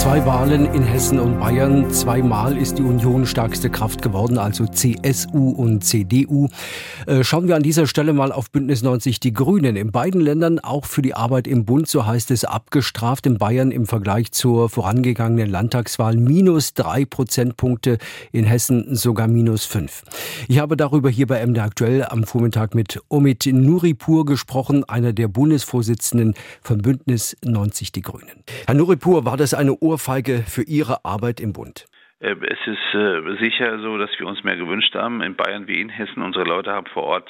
Zwei Wahlen in Hessen und Bayern. Zweimal ist die Union stärkste Kraft geworden, also CSU und CDU. Äh, schauen wir an dieser Stelle mal auf Bündnis 90 Die Grünen. In beiden Ländern auch für die Arbeit im Bund, so heißt es, abgestraft. In Bayern im Vergleich zur vorangegangenen Landtagswahl minus drei Prozentpunkte, in Hessen sogar minus fünf. Ich habe darüber hier bei MD Aktuell am Vormittag mit Omid Nuripur gesprochen, einer der Bundesvorsitzenden von Bündnis 90 Die Grünen. Herr Nuripur, war das eine Ohrfeige für Ihre Arbeit im Bund? Äh, es ist äh, sicher so, dass wir uns mehr gewünscht haben. In Bayern wie in Hessen, unsere Leute haben vor Ort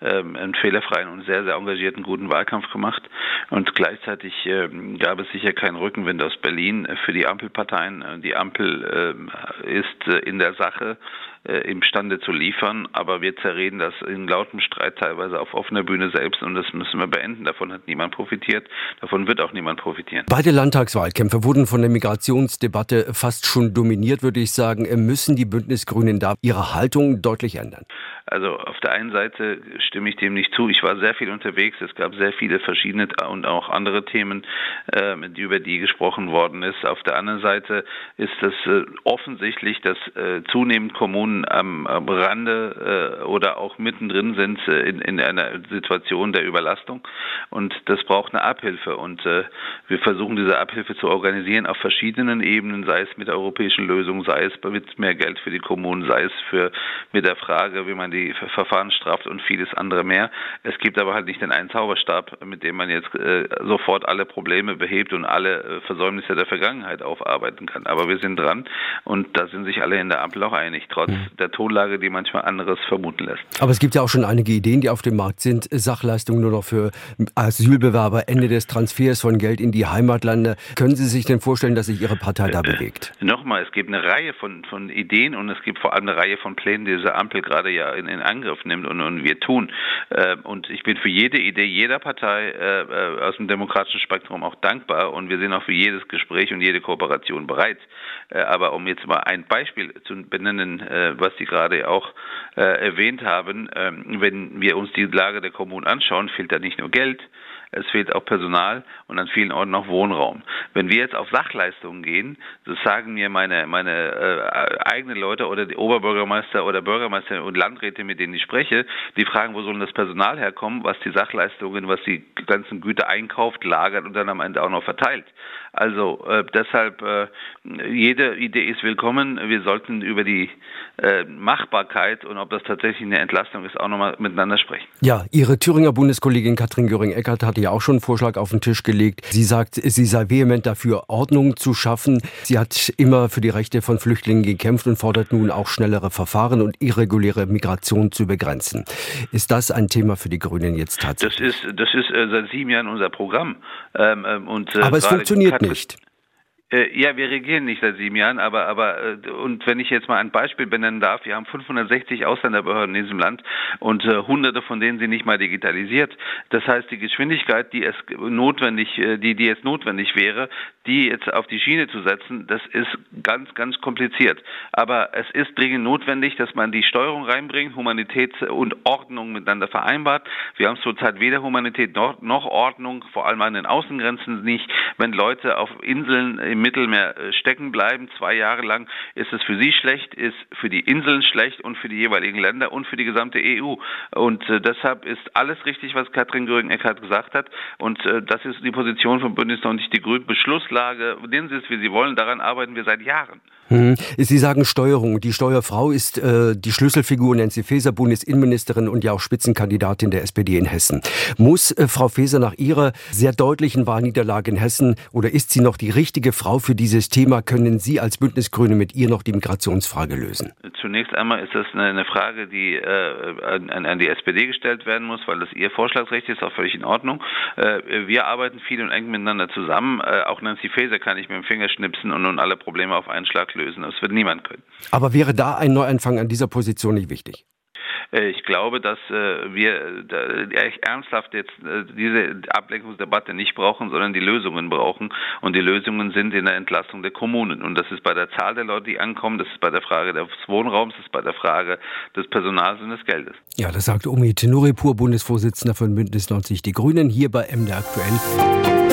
ähm, einen fehlerfreien und sehr, sehr engagierten, guten Wahlkampf gemacht. Und gleichzeitig ähm, gab es sicher keinen Rückenwind aus Berlin für die Ampelparteien. Die Ampel äh, ist in der Sache imstande zu liefern, aber wir zerreden das in lautem Streit teilweise auf offener Bühne selbst und das müssen wir beenden. Davon hat niemand profitiert, davon wird auch niemand profitieren. Beide Landtagswahlkämpfe wurden von der Migrationsdebatte fast schon dominiert würde ich sagen, müssen die Bündnisgrünen da ihre Haltung deutlich ändern. Also auf der einen Seite stimme ich dem nicht zu. Ich war sehr viel unterwegs. Es gab sehr viele verschiedene und auch andere Themen, äh, über die gesprochen worden ist. Auf der anderen Seite ist es äh, offensichtlich, dass äh, zunehmend Kommunen am, am Rande äh, oder auch mittendrin sind äh, in, in, einer Situation der Überlastung. Und das braucht eine Abhilfe. Und äh, wir versuchen diese Abhilfe zu organisieren auf verschiedenen Ebenen, sei es mit der europäischen Lösung, sei es mit mehr Geld für die Kommunen, sei es für mit der Frage, wie man die die Verfahrensstraft und vieles andere mehr. Es gibt aber halt nicht den einen Zauberstab, mit dem man jetzt äh, sofort alle Probleme behebt und alle äh, Versäumnisse der Vergangenheit aufarbeiten kann. Aber wir sind dran und da sind sich alle in der Ampel auch einig, trotz. Der Tonlage, die manchmal anderes vermuten lässt. Aber es gibt ja auch schon einige Ideen, die auf dem Markt sind. Sachleistungen nur noch für Asylbewerber, Ende des Transfers von Geld in die Heimatlande. Können Sie sich denn vorstellen, dass sich Ihre Partei da äh, bewegt? Nochmal, es gibt eine Reihe von, von Ideen und es gibt vor allem eine Reihe von Plänen, die diese Ampel gerade ja in, in Angriff nimmt und, und wir tun. Äh, und ich bin für jede Idee jeder Partei äh, äh, aus dem demokratischen Spektrum auch dankbar und wir sind auch für jedes Gespräch und jede Kooperation bereit. Äh, aber um jetzt mal ein Beispiel zu benennen, äh, was Sie gerade auch äh, erwähnt haben, ähm, wenn wir uns die Lage der Kommunen anschauen, fehlt da nicht nur Geld, es fehlt auch Personal und an vielen Orten auch Wohnraum. Wenn wir jetzt auf Sachleistungen gehen, das sagen mir meine, meine äh, eigenen Leute oder die Oberbürgermeister oder Bürgermeister und Landräte, mit denen ich spreche, die fragen, wo soll das Personal herkommen, was die Sachleistungen, was die ganzen Güter einkauft, lagert und dann am Ende auch noch verteilt. Also äh, deshalb, äh, jede Idee ist willkommen. Wir sollten über die äh, Machbarkeit und ob das tatsächlich eine Entlastung ist, auch nochmal miteinander sprechen. Ja, Ihre Thüringer Bundeskollegin Katrin Göring-Eckert hatte ja auch schon einen Vorschlag auf den Tisch gelegt. Sie sagt, sie sei vehement dafür, Ordnung zu schaffen. Sie hat immer für die Rechte von Flüchtlingen gekämpft und fordert nun auch schnellere Verfahren und irreguläre Migration zu begrenzen. Ist das ein Thema für die Grünen jetzt tatsächlich? Das ist, das ist äh, seit sieben Jahren unser Programm. Ähm, ähm und, äh, Aber es funktioniert nicht. Äh, ja, wir regieren nicht seit sieben Jahren, aber, aber, äh, und wenn ich jetzt mal ein Beispiel benennen darf, wir haben 560 Ausländerbehörden in diesem Land und äh, hunderte von denen sind nicht mal digitalisiert. Das heißt, die Geschwindigkeit, die es notwendig, äh, die, die jetzt notwendig wäre, die jetzt auf die Schiene zu setzen, das ist ganz, ganz kompliziert. Aber es ist dringend notwendig, dass man die Steuerung reinbringt, Humanität und Ordnung miteinander vereinbart. Wir haben zurzeit weder Humanität noch, noch Ordnung, vor allem an den Außengrenzen nicht. Wenn Leute auf Inseln im Mittelmeer äh, stecken bleiben, zwei Jahre lang, ist es für sie schlecht, ist für die Inseln schlecht und für die jeweiligen Länder und für die gesamte EU. Und äh, deshalb ist alles richtig, was Katrin Göring-Eckardt gesagt hat. Und äh, das ist die Position von Bündnis und nicht die Grünen. Beschlusslage, nennen Sie es, wie Sie wollen, daran arbeiten wir seit Jahren. Hm. Sie sagen Steuerung. Die Steuerfrau ist äh, die Schlüsselfigur Nancy Faeser, Bundesinnenministerin und ja auch Spitzenkandidatin der SPD in Hessen. Muss äh, Frau Faeser nach ihrer sehr deutlichen Wahlniederlage in Hessen oder ist sie noch die richtige Frau für dieses Thema? Können Sie als Bündnisgrüne mit ihr noch die Migrationsfrage lösen? Zunächst einmal ist das eine, Frage, die äh, an, an, die SPD gestellt werden muss, weil das ihr Vorschlagsrecht ist, auch völlig in Ordnung. Äh, wir arbeiten viel und eng miteinander zusammen. Äh, auch Nancy Faeser kann ich mit dem Finger schnipsen und nun alle Probleme auf einen Schlag lösen. Das wird niemand können. Aber wäre da ein Neuanfang an dieser Position nicht wichtig? Äh, ich glaube, dass äh, wir ernsthaft jetzt diese Ablenkungsdebatte nicht brauchen, sondern die Lösungen brauchen. Und die Lösungen sind in der Entlastung der Kommunen. Und das ist bei der Zahl der Leute, die ankommen, das ist bei der Frage des Wohnraums, das ist bei der Frage des Personals und des Geldes. Ja, das sagt Omi Tenuripur, Bundesvorsitzender von Bündnis 90 Die Grünen, hier bei MDR aktuell.